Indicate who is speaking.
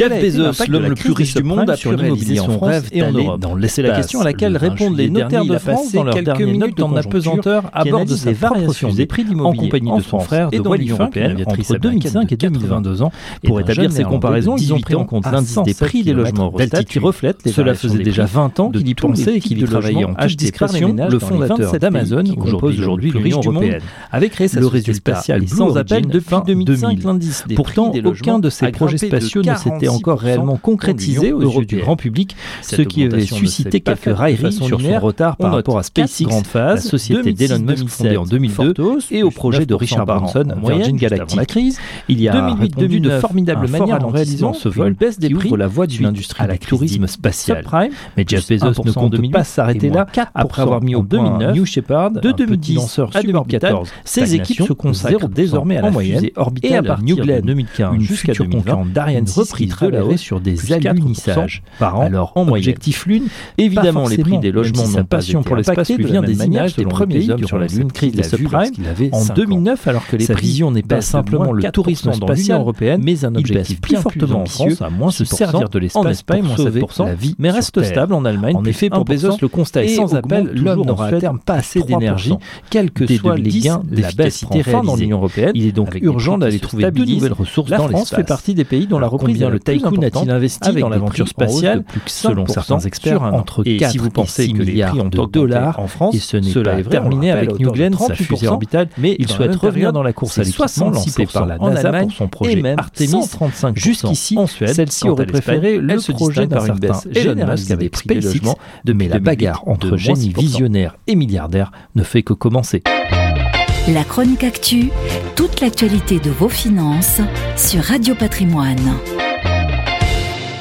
Speaker 1: Jeff Bezos, l'homme le plus riche du monde, a pu réaliser son rêve et en Europe. C'est la question à laquelle répondent les notaires de France dans dernières notes en apesanteur à bord de sa variation des prix d'immobilier en compagnie de son frère de l'Union européenne entre 2005 et 2022 ans. Pour établir ces comparaisons, ils ont pris en compte l'indice des prix des logements Eurostat qui reflète Cela faisait déjà 20 ans qu'il y pensait et qu'il y travaillait en toute discrétion. Le fondateur d'Amazon, qui compose aujourd'hui l'Union européenne, avait créé sa société spatiale sans appel depuis 2005. Pourtant, aucun de ces projets spatiaux ne s'était encore réellement concrétisé aux yeux du grand public, ce qui avait suscité quelques railleries sur son retard par rapport à SpaceX, grande phase, la société d'Elon Musk fondée en 2002, et au projet de Richard Branson, Virgin Galactic. La crise, il y a répondu de formidables manières en réalisant ce vol baisse des prix la voie d'une industrie du tourisme spatial. Mais Jeff Bezos ne compte pas s'arrêter là après avoir mis au point New Shepard, de 2010 à 2014. Ses équipes se consacrent désormais à la fusée orbitale New Glenn 2015 jusqu'à 2020 d'Ariane sur des alunissages par an. Alors, en objectif Lune, évidemment, les prix des logements n'ont passion pour l'espace vient des images des premiers hommes sur la Lune crise des subprimes en 2009, alors que les prévisions n'est pas simplement le tourisme dans l'Union européenne, mais un objectif plus fortement ambitieux à moins se servir de l'espace pour 7%, la vie, mais reste stable en Allemagne. En effet, pour Bezos, le constat est sans appel, l'homme n'aura à terme pas assez d'énergie, quels que soient les gains d'efficacité réalisés dans l'Union européenne. Il est donc urgent d'aller trouver de nouvelles ressources dans l'espace. La France fait partie des pays dont la reprise vient le tycoon a-t-il investi dans l'aventure spatiale Selon certains experts, entre 4 si vous pensez que les prix de dollars en France, et ce n'est pas terminé avec New Glenn, sa fusée orbitale, mais il souhaite revenir dans la course à l'équipement lancée par la NASA pour son projet Artemis 35 Jusqu'ici, en Suède, celle-ci aurait préféré le projet d'un certain Elon Musk avait pris des logements, mais la bagarre entre génie visionnaire et milliardaire ne fait que commencer.
Speaker 2: La chronique actu, toute l'actualité de vos finances sur Radio Patrimoine.